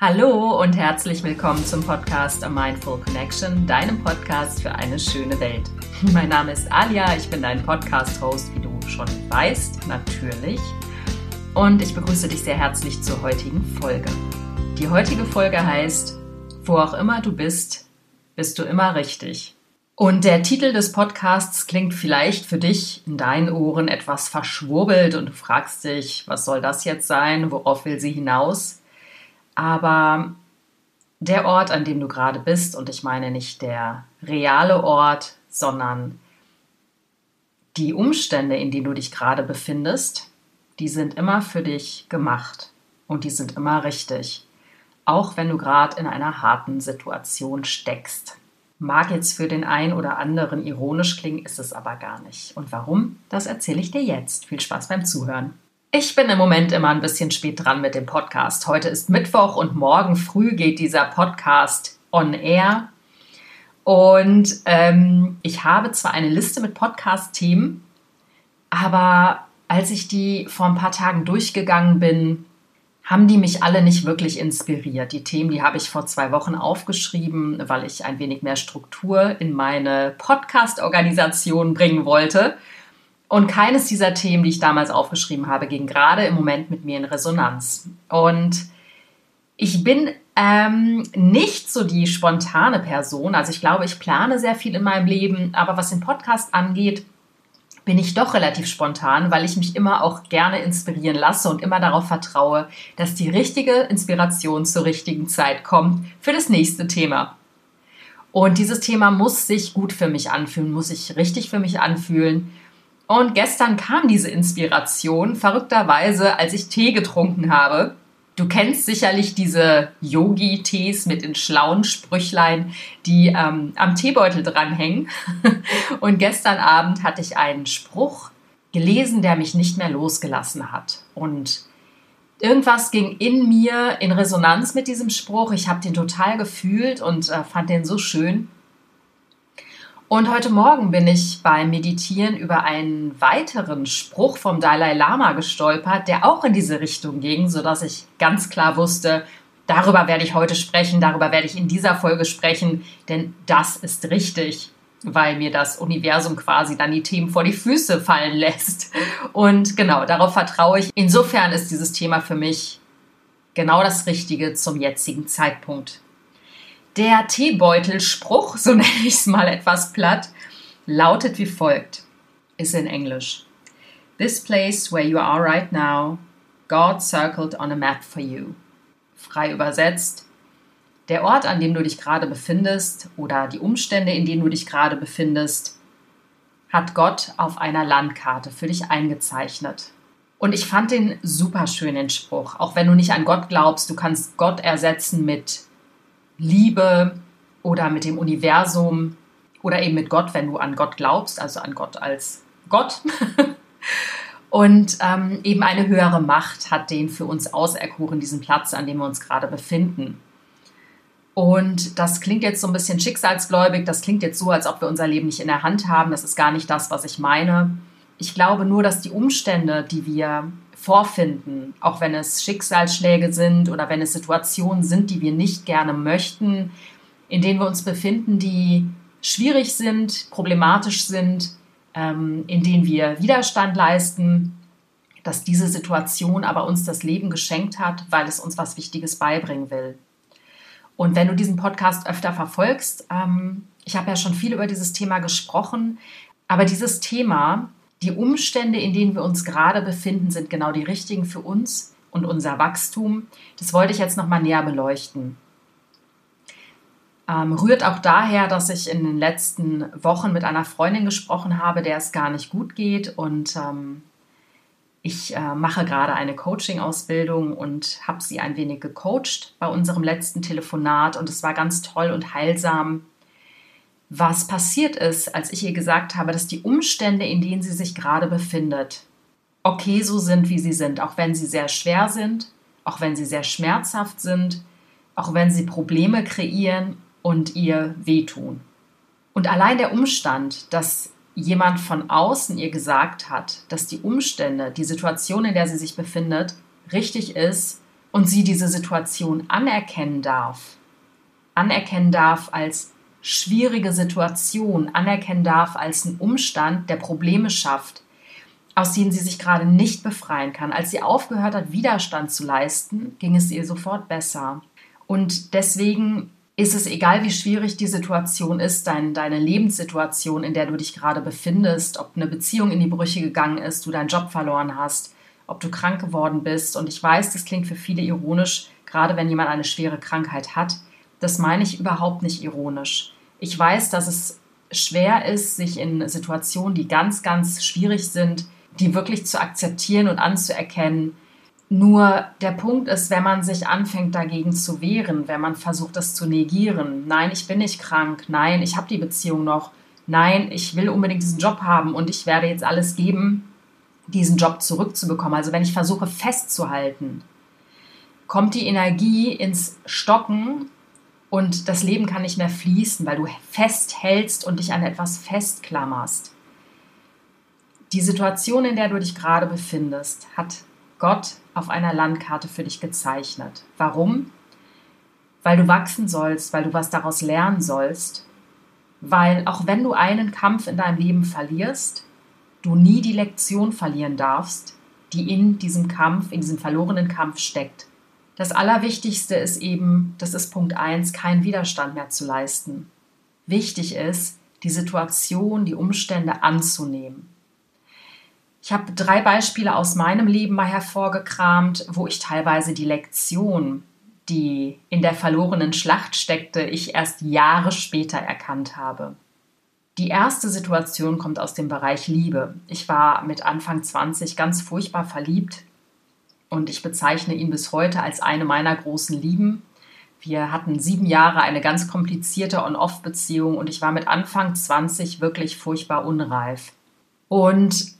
Hallo und herzlich willkommen zum Podcast A Mindful Connection, deinem Podcast für eine schöne Welt. Mein Name ist Alia, ich bin dein Podcast-Host, wie du schon weißt, natürlich. Und ich begrüße dich sehr herzlich zur heutigen Folge. Die heutige Folge heißt, wo auch immer du bist, bist du immer richtig. Und der Titel des Podcasts klingt vielleicht für dich in deinen Ohren etwas verschwurbelt und du fragst dich, was soll das jetzt sein? Worauf will sie hinaus? Aber der Ort, an dem du gerade bist, und ich meine nicht der reale Ort, sondern die Umstände, in denen du dich gerade befindest, die sind immer für dich gemacht und die sind immer richtig. Auch wenn du gerade in einer harten Situation steckst. Mag jetzt für den einen oder anderen ironisch klingen, ist es aber gar nicht. Und warum? Das erzähle ich dir jetzt. Viel Spaß beim Zuhören. Ich bin im Moment immer ein bisschen spät dran mit dem Podcast. Heute ist Mittwoch und morgen früh geht dieser Podcast on air. Und ähm, ich habe zwar eine Liste mit Podcast-Themen, aber als ich die vor ein paar Tagen durchgegangen bin, haben die mich alle nicht wirklich inspiriert. Die Themen, die habe ich vor zwei Wochen aufgeschrieben, weil ich ein wenig mehr Struktur in meine Podcast-Organisation bringen wollte. Und keines dieser Themen, die ich damals aufgeschrieben habe, ging gerade im Moment mit mir in Resonanz. Und ich bin ähm, nicht so die spontane Person. Also ich glaube, ich plane sehr viel in meinem Leben, aber was den Podcast angeht, bin ich doch relativ spontan, weil ich mich immer auch gerne inspirieren lasse und immer darauf vertraue, dass die richtige Inspiration zur richtigen Zeit kommt für das nächste Thema. Und dieses Thema muss sich gut für mich anfühlen, muss sich richtig für mich anfühlen. Und gestern kam diese Inspiration, verrückterweise, als ich Tee getrunken habe. Du kennst sicherlich diese Yogi-Tees mit den schlauen Sprüchlein, die ähm, am Teebeutel dranhängen. Und gestern Abend hatte ich einen Spruch gelesen, der mich nicht mehr losgelassen hat. Und irgendwas ging in mir in Resonanz mit diesem Spruch. Ich habe den total gefühlt und äh, fand den so schön. Und heute Morgen bin ich beim Meditieren über einen weiteren Spruch vom Dalai Lama gestolpert, der auch in diese Richtung ging, sodass ich ganz klar wusste, darüber werde ich heute sprechen, darüber werde ich in dieser Folge sprechen, denn das ist richtig, weil mir das Universum quasi dann die Themen vor die Füße fallen lässt. Und genau, darauf vertraue ich. Insofern ist dieses Thema für mich genau das Richtige zum jetzigen Zeitpunkt. Der Teebeutelspruch, so nenne ich es mal etwas platt, lautet wie folgt, ist in Englisch. This place where you are right now, God circled on a map for you. Frei übersetzt, der Ort, an dem du dich gerade befindest oder die Umstände, in denen du dich gerade befindest, hat Gott auf einer Landkarte für dich eingezeichnet. Und ich fand den super schön, Spruch. Auch wenn du nicht an Gott glaubst, du kannst Gott ersetzen mit Liebe oder mit dem Universum oder eben mit Gott, wenn du an Gott glaubst, also an Gott als Gott. Und ähm, eben eine höhere Macht hat den für uns auserkoren, diesen Platz, an dem wir uns gerade befinden. Und das klingt jetzt so ein bisschen schicksalsgläubig, das klingt jetzt so, als ob wir unser Leben nicht in der Hand haben. Das ist gar nicht das, was ich meine. Ich glaube nur, dass die Umstände, die wir vorfinden, auch wenn es Schicksalsschläge sind oder wenn es Situationen sind, die wir nicht gerne möchten, in denen wir uns befinden, die schwierig sind, problematisch sind, ähm, in denen wir Widerstand leisten, dass diese Situation aber uns das Leben geschenkt hat, weil es uns was Wichtiges beibringen will. Und wenn du diesen Podcast öfter verfolgst, ähm, ich habe ja schon viel über dieses Thema gesprochen, aber dieses Thema die Umstände, in denen wir uns gerade befinden, sind genau die richtigen für uns und unser Wachstum. Das wollte ich jetzt nochmal näher beleuchten. Ähm, rührt auch daher, dass ich in den letzten Wochen mit einer Freundin gesprochen habe, der es gar nicht gut geht. Und ähm, ich äh, mache gerade eine Coaching-Ausbildung und habe sie ein wenig gecoacht bei unserem letzten Telefonat. Und es war ganz toll und heilsam, was passiert ist, als ich ihr gesagt habe, dass die Umstände, in denen sie sich gerade befindet, okay so sind, wie sie sind, auch wenn sie sehr schwer sind, auch wenn sie sehr schmerzhaft sind, auch wenn sie Probleme kreieren und ihr wehtun. Und allein der Umstand, dass jemand von außen ihr gesagt hat, dass die Umstände, die Situation, in der sie sich befindet, richtig ist und sie diese Situation anerkennen darf, anerkennen darf als schwierige Situation, anerkennen darf als einen Umstand, der Probleme schafft, aus denen sie sich gerade nicht befreien kann. Als sie aufgehört hat, Widerstand zu leisten, ging es ihr sofort besser. Und deswegen ist es egal, wie schwierig die Situation ist, dein, deine Lebenssituation, in der du dich gerade befindest, ob eine Beziehung in die Brüche gegangen ist, du deinen Job verloren hast, ob du krank geworden bist. Und ich weiß, das klingt für viele ironisch, gerade wenn jemand eine schwere Krankheit hat. Das meine ich überhaupt nicht ironisch. Ich weiß, dass es schwer ist, sich in Situationen, die ganz, ganz schwierig sind, die wirklich zu akzeptieren und anzuerkennen. Nur der Punkt ist, wenn man sich anfängt dagegen zu wehren, wenn man versucht, das zu negieren, nein, ich bin nicht krank, nein, ich habe die Beziehung noch, nein, ich will unbedingt diesen Job haben und ich werde jetzt alles geben, diesen Job zurückzubekommen. Also wenn ich versuche festzuhalten, kommt die Energie ins Stocken und das Leben kann nicht mehr fließen, weil du festhältst und dich an etwas festklammerst. Die Situation, in der du dich gerade befindest, hat Gott auf einer Landkarte für dich gezeichnet. Warum? Weil du wachsen sollst, weil du was daraus lernen sollst, weil auch wenn du einen Kampf in deinem Leben verlierst, du nie die Lektion verlieren darfst, die in diesem Kampf, in diesem verlorenen Kampf steckt. Das Allerwichtigste ist eben, das ist Punkt 1, keinen Widerstand mehr zu leisten. Wichtig ist, die Situation, die Umstände anzunehmen. Ich habe drei Beispiele aus meinem Leben mal hervorgekramt, wo ich teilweise die Lektion, die in der verlorenen Schlacht steckte, ich erst Jahre später erkannt habe. Die erste Situation kommt aus dem Bereich Liebe. Ich war mit Anfang 20 ganz furchtbar verliebt und ich bezeichne ihn bis heute als eine meiner großen Lieben. Wir hatten sieben Jahre eine ganz komplizierte On-Off-Beziehung und ich war mit Anfang 20 wirklich furchtbar unreif. Und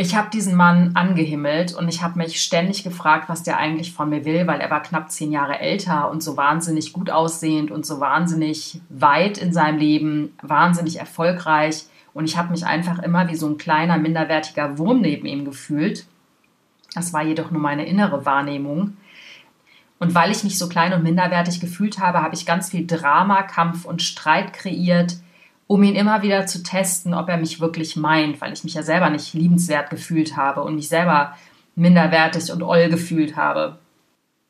ich habe diesen Mann angehimmelt und ich habe mich ständig gefragt, was der eigentlich von mir will, weil er war knapp zehn Jahre älter und so wahnsinnig gut aussehend und so wahnsinnig weit in seinem Leben, wahnsinnig erfolgreich. Und ich habe mich einfach immer wie so ein kleiner, minderwertiger Wurm neben ihm gefühlt. Das war jedoch nur meine innere Wahrnehmung. Und weil ich mich so klein und minderwertig gefühlt habe, habe ich ganz viel Drama, Kampf und Streit kreiert um ihn immer wieder zu testen, ob er mich wirklich meint, weil ich mich ja selber nicht liebenswert gefühlt habe und mich selber minderwertig und oll gefühlt habe.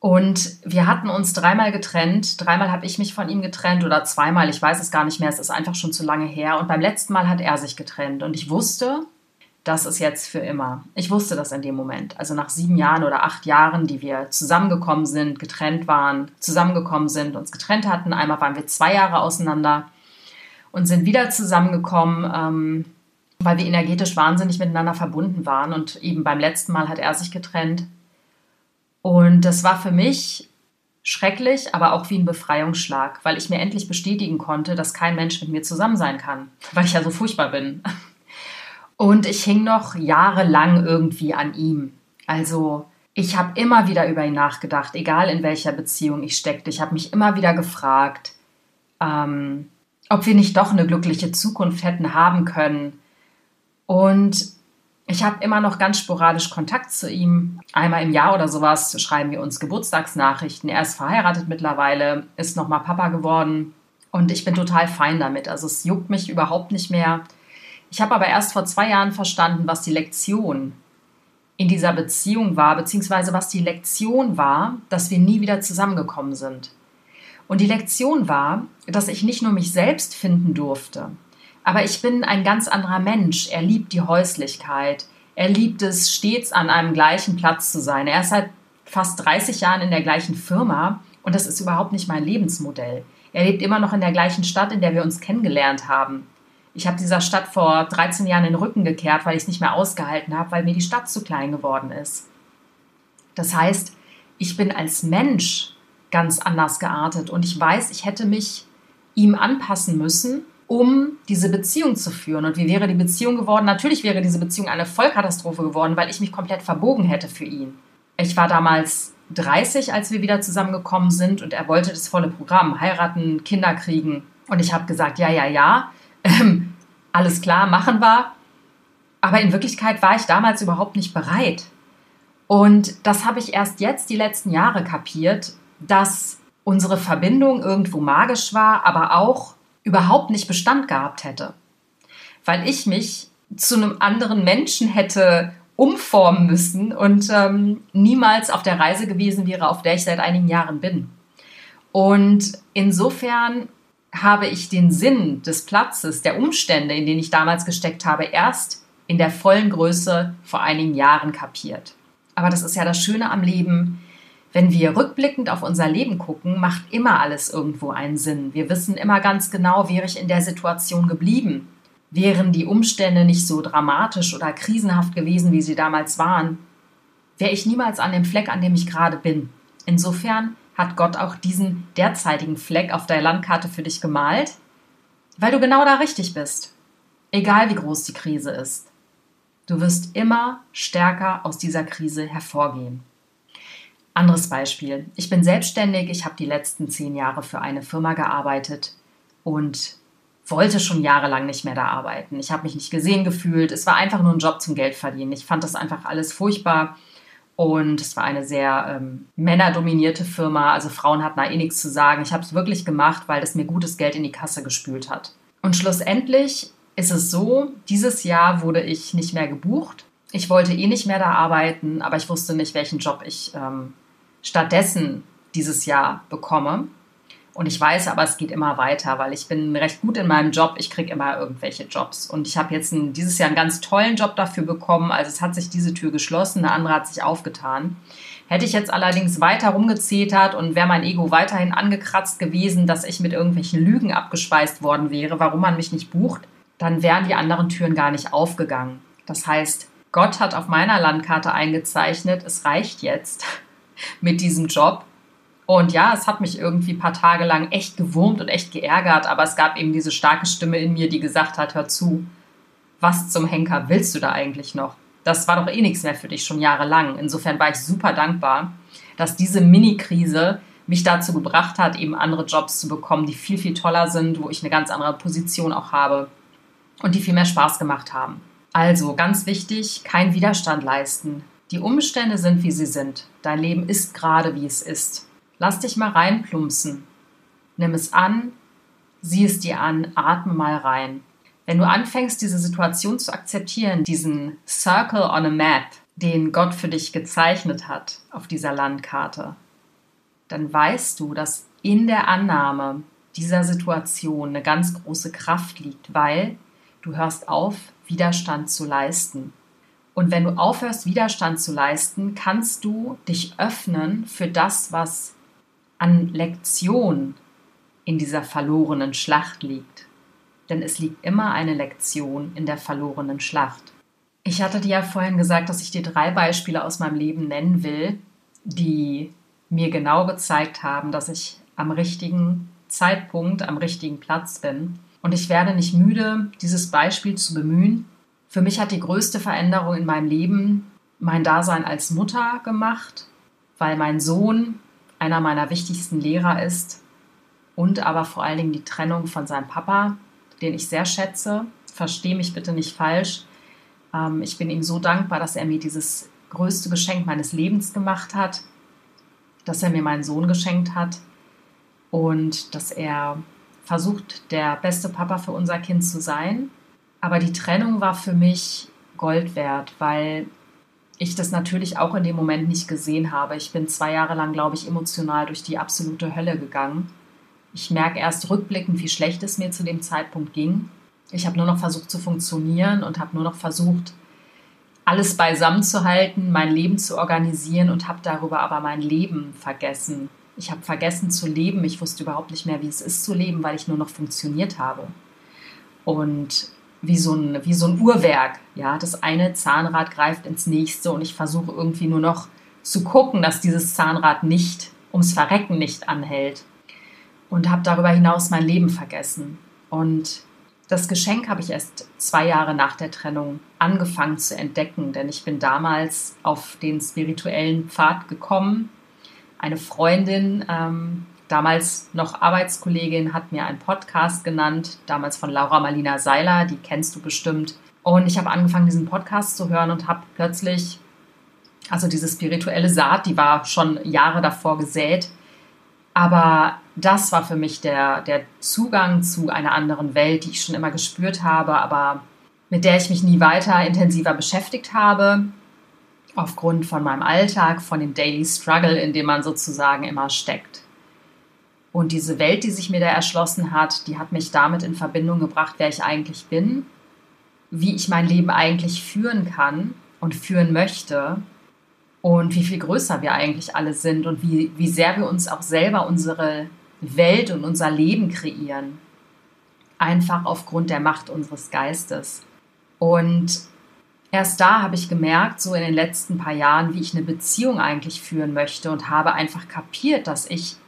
Und wir hatten uns dreimal getrennt. Dreimal habe ich mich von ihm getrennt oder zweimal, ich weiß es gar nicht mehr, es ist einfach schon zu lange her. Und beim letzten Mal hat er sich getrennt. Und ich wusste, das ist jetzt für immer. Ich wusste das in dem Moment. Also nach sieben Jahren oder acht Jahren, die wir zusammengekommen sind, getrennt waren, zusammengekommen sind, uns getrennt hatten. Einmal waren wir zwei Jahre auseinander und sind wieder zusammengekommen, ähm, weil wir energetisch wahnsinnig miteinander verbunden waren. Und eben beim letzten Mal hat er sich getrennt. Und das war für mich schrecklich, aber auch wie ein Befreiungsschlag, weil ich mir endlich bestätigen konnte, dass kein Mensch mit mir zusammen sein kann, weil ich ja so furchtbar bin. Und ich hing noch jahrelang irgendwie an ihm. Also ich habe immer wieder über ihn nachgedacht, egal in welcher Beziehung ich steckte. Ich habe mich immer wieder gefragt, ähm, ob wir nicht doch eine glückliche Zukunft hätten haben können. Und ich habe immer noch ganz sporadisch Kontakt zu ihm. Einmal im Jahr oder sowas schreiben wir uns Geburtstagsnachrichten. Er ist verheiratet mittlerweile, ist nochmal Papa geworden. Und ich bin total fein damit. Also es juckt mich überhaupt nicht mehr. Ich habe aber erst vor zwei Jahren verstanden, was die Lektion in dieser Beziehung war, beziehungsweise was die Lektion war, dass wir nie wieder zusammengekommen sind. Und die Lektion war, dass ich nicht nur mich selbst finden durfte, aber ich bin ein ganz anderer Mensch. Er liebt die Häuslichkeit. Er liebt es, stets an einem gleichen Platz zu sein. Er ist seit fast 30 Jahren in der gleichen Firma und das ist überhaupt nicht mein Lebensmodell. Er lebt immer noch in der gleichen Stadt, in der wir uns kennengelernt haben. Ich habe dieser Stadt vor 13 Jahren den Rücken gekehrt, weil ich es nicht mehr ausgehalten habe, weil mir die Stadt zu klein geworden ist. Das heißt, ich bin als Mensch ganz anders geartet. Und ich weiß, ich hätte mich ihm anpassen müssen, um diese Beziehung zu führen. Und wie wäre die Beziehung geworden? Natürlich wäre diese Beziehung eine Vollkatastrophe geworden, weil ich mich komplett verbogen hätte für ihn. Ich war damals 30, als wir wieder zusammengekommen sind und er wollte das volle Programm, heiraten, Kinder kriegen. Und ich habe gesagt, ja, ja, ja, ähm, alles klar, machen wir. Aber in Wirklichkeit war ich damals überhaupt nicht bereit. Und das habe ich erst jetzt die letzten Jahre kapiert, dass unsere Verbindung irgendwo magisch war, aber auch überhaupt nicht Bestand gehabt hätte. Weil ich mich zu einem anderen Menschen hätte umformen müssen und ähm, niemals auf der Reise gewesen wäre, auf der ich seit einigen Jahren bin. Und insofern habe ich den Sinn des Platzes, der Umstände, in denen ich damals gesteckt habe, erst in der vollen Größe vor einigen Jahren kapiert. Aber das ist ja das Schöne am Leben. Wenn wir rückblickend auf unser Leben gucken, macht immer alles irgendwo einen Sinn. Wir wissen immer ganz genau, wäre ich in der Situation geblieben, wären die Umstände nicht so dramatisch oder krisenhaft gewesen, wie sie damals waren, wäre ich niemals an dem Fleck, an dem ich gerade bin. Insofern hat Gott auch diesen derzeitigen Fleck auf der Landkarte für dich gemalt, weil du genau da richtig bist. Egal wie groß die Krise ist. Du wirst immer stärker aus dieser Krise hervorgehen. Anderes Beispiel. Ich bin selbstständig, ich habe die letzten zehn Jahre für eine Firma gearbeitet und wollte schon jahrelang nicht mehr da arbeiten. Ich habe mich nicht gesehen gefühlt. Es war einfach nur ein Job zum Geld verdienen. Ich fand das einfach alles furchtbar. Und es war eine sehr ähm, männerdominierte Firma. Also Frauen hatten da eh nichts zu sagen. Ich habe es wirklich gemacht, weil es mir gutes Geld in die Kasse gespült hat. Und schlussendlich ist es so, dieses Jahr wurde ich nicht mehr gebucht. Ich wollte eh nicht mehr da arbeiten, aber ich wusste nicht, welchen Job ich ähm, stattdessen dieses Jahr bekomme. Und ich weiß aber, es geht immer weiter, weil ich bin recht gut in meinem Job. Ich kriege immer irgendwelche Jobs. Und ich habe jetzt ein, dieses Jahr einen ganz tollen Job dafür bekommen. Also es hat sich diese Tür geschlossen, eine andere hat sich aufgetan. Hätte ich jetzt allerdings weiter rumgezetert und wäre mein Ego weiterhin angekratzt gewesen, dass ich mit irgendwelchen Lügen abgespeist worden wäre, warum man mich nicht bucht, dann wären die anderen Türen gar nicht aufgegangen. Das heißt, Gott hat auf meiner Landkarte eingezeichnet, es reicht jetzt mit diesem Job und ja, es hat mich irgendwie ein paar Tage lang echt gewurmt und echt geärgert, aber es gab eben diese starke Stimme in mir, die gesagt hat, hör zu, was zum Henker willst du da eigentlich noch? Das war doch eh nichts mehr für dich schon jahrelang. Insofern war ich super dankbar, dass diese Mini-Krise mich dazu gebracht hat, eben andere Jobs zu bekommen, die viel, viel toller sind, wo ich eine ganz andere Position auch habe und die viel mehr Spaß gemacht haben. Also ganz wichtig, kein Widerstand leisten. Die Umstände sind, wie sie sind. Dein Leben ist gerade, wie es ist. Lass dich mal reinplumpsen. Nimm es an, sieh es dir an, atme mal rein. Wenn du anfängst, diese Situation zu akzeptieren, diesen Circle on a Map, den Gott für dich gezeichnet hat auf dieser Landkarte, dann weißt du, dass in der Annahme dieser Situation eine ganz große Kraft liegt, weil du hörst auf, Widerstand zu leisten. Und wenn du aufhörst, Widerstand zu leisten, kannst du dich öffnen für das, was an Lektion in dieser verlorenen Schlacht liegt. Denn es liegt immer eine Lektion in der verlorenen Schlacht. Ich hatte dir ja vorhin gesagt, dass ich dir drei Beispiele aus meinem Leben nennen will, die mir genau gezeigt haben, dass ich am richtigen Zeitpunkt, am richtigen Platz bin. Und ich werde nicht müde, dieses Beispiel zu bemühen. Für mich hat die größte Veränderung in meinem Leben mein Dasein als Mutter gemacht, weil mein Sohn einer meiner wichtigsten Lehrer ist und aber vor allen Dingen die Trennung von seinem Papa, den ich sehr schätze. Verstehe mich bitte nicht falsch. Ähm, ich bin ihm so dankbar, dass er mir dieses größte Geschenk meines Lebens gemacht hat, dass er mir meinen Sohn geschenkt hat und dass er versucht, der beste Papa für unser Kind zu sein. Aber die Trennung war für mich Gold wert, weil ich das natürlich auch in dem Moment nicht gesehen habe. Ich bin zwei Jahre lang, glaube ich, emotional durch die absolute Hölle gegangen. Ich merke erst rückblickend, wie schlecht es mir zu dem Zeitpunkt ging. Ich habe nur noch versucht zu funktionieren und habe nur noch versucht, alles beisammen zu halten, mein Leben zu organisieren und habe darüber aber mein Leben vergessen. Ich habe vergessen zu leben. Ich wusste überhaupt nicht mehr, wie es ist zu leben, weil ich nur noch funktioniert habe. Und wie so ein, wie so ein Uhrwerk. Ja, das eine Zahnrad greift ins nächste und ich versuche irgendwie nur noch zu gucken, dass dieses Zahnrad nicht ums Verrecken nicht anhält. Und habe darüber hinaus mein Leben vergessen. Und das Geschenk habe ich erst zwei Jahre nach der Trennung angefangen zu entdecken, denn ich bin damals auf den spirituellen Pfad gekommen. Eine Freundin ähm, damals noch Arbeitskollegin hat mir einen Podcast genannt, damals von Laura Marlina Seiler, die kennst du bestimmt. Und ich habe angefangen, diesen Podcast zu hören und habe plötzlich Also diese spirituelle Saat, die war schon Jahre davor gesät. Aber das war für mich der, der Zugang zu einer anderen Welt, die ich schon immer gespürt habe, aber mit der ich mich nie weiter intensiver beschäftigt habe, aufgrund von meinem Alltag, von dem Daily Struggle, in dem man sozusagen immer steckt. Und diese Welt, die sich mir da erschlossen hat, die hat mich damit in Verbindung gebracht, wer ich eigentlich bin, wie ich mein Leben eigentlich führen kann und führen möchte und wie viel größer wir eigentlich alle sind und wie, wie sehr wir uns auch selber unsere Welt und unser Leben kreieren. Einfach aufgrund der Macht unseres Geistes. Und erst da habe ich gemerkt, so in den letzten paar Jahren, wie ich eine Beziehung eigentlich führen möchte und habe einfach kapiert, dass ich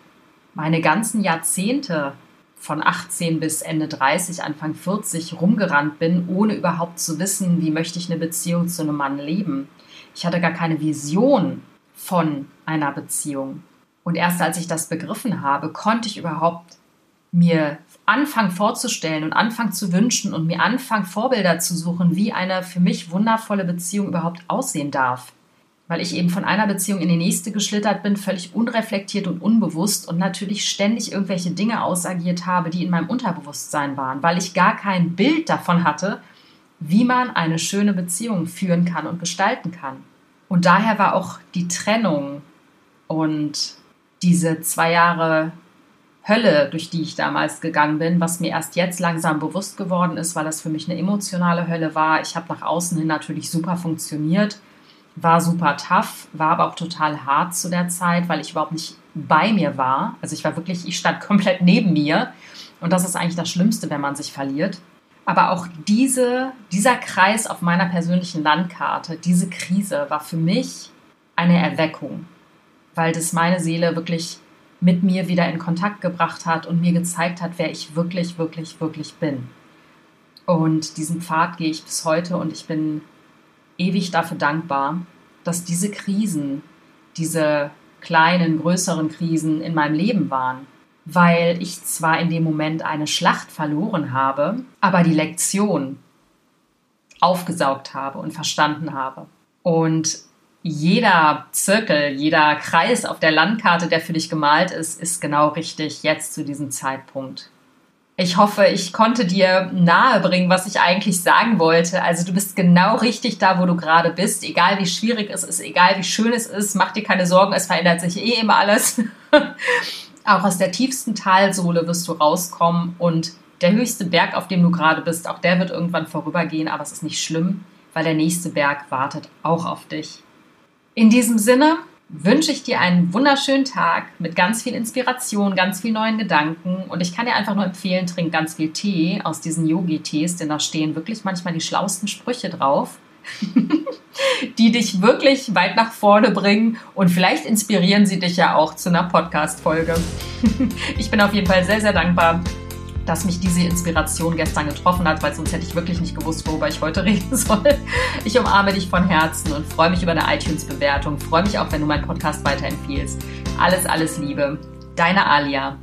meine ganzen Jahrzehnte von 18 bis Ende 30, Anfang 40 rumgerannt bin, ohne überhaupt zu wissen, wie möchte ich eine Beziehung zu einem Mann leben. Ich hatte gar keine Vision von einer Beziehung. Und erst als ich das begriffen habe, konnte ich überhaupt mir anfangen vorzustellen und anfangen zu wünschen und mir anfangen Vorbilder zu suchen, wie eine für mich wundervolle Beziehung überhaupt aussehen darf. Weil ich eben von einer Beziehung in die nächste geschlittert bin, völlig unreflektiert und unbewusst und natürlich ständig irgendwelche Dinge ausagiert habe, die in meinem Unterbewusstsein waren, weil ich gar kein Bild davon hatte, wie man eine schöne Beziehung führen kann und gestalten kann. Und daher war auch die Trennung und diese zwei Jahre Hölle, durch die ich damals gegangen bin, was mir erst jetzt langsam bewusst geworden ist, weil das für mich eine emotionale Hölle war. Ich habe nach außen hin natürlich super funktioniert, war super tough, war aber auch total hart zu der Zeit, weil ich überhaupt nicht bei mir war. Also ich war wirklich, ich stand komplett neben mir. Und das ist eigentlich das Schlimmste, wenn man sich verliert. Aber auch diese, dieser Kreis auf meiner persönlichen Landkarte, diese Krise war für mich eine Erweckung, weil das meine Seele wirklich mit mir wieder in Kontakt gebracht hat und mir gezeigt hat, wer ich wirklich, wirklich, wirklich bin. Und diesen Pfad gehe ich bis heute und ich bin ewig dafür dankbar, dass diese Krisen, diese kleinen, größeren Krisen in meinem Leben waren weil ich zwar in dem Moment eine Schlacht verloren habe, aber die Lektion aufgesaugt habe und verstanden habe. Und jeder Zirkel, jeder Kreis auf der Landkarte, der für dich gemalt ist, ist genau richtig jetzt zu diesem Zeitpunkt. Ich hoffe, ich konnte dir nahebringen, was ich eigentlich sagen wollte. Also du bist genau richtig da, wo du gerade bist. Egal wie schwierig es ist, egal wie schön es ist, mach dir keine Sorgen, es verändert sich eh immer alles. Auch aus der tiefsten Talsohle wirst du rauskommen und der höchste Berg, auf dem du gerade bist, auch der wird irgendwann vorübergehen, aber es ist nicht schlimm, weil der nächste Berg wartet auch auf dich. In diesem Sinne wünsche ich dir einen wunderschönen Tag mit ganz viel Inspiration, ganz viel neuen Gedanken und ich kann dir einfach nur empfehlen, trink ganz viel Tee aus diesen Yogi-Tees, denn da stehen wirklich manchmal die schlauesten Sprüche drauf. die dich wirklich weit nach vorne bringen und vielleicht inspirieren sie dich ja auch zu einer Podcast-Folge. ich bin auf jeden Fall sehr, sehr dankbar, dass mich diese Inspiration gestern getroffen hat, weil sonst hätte ich wirklich nicht gewusst, worüber ich heute reden soll. Ich umarme dich von Herzen und freue mich über eine iTunes-Bewertung. Freue mich auch, wenn du meinen Podcast weiterempfiehlst. Alles, alles Liebe. Deine Alia.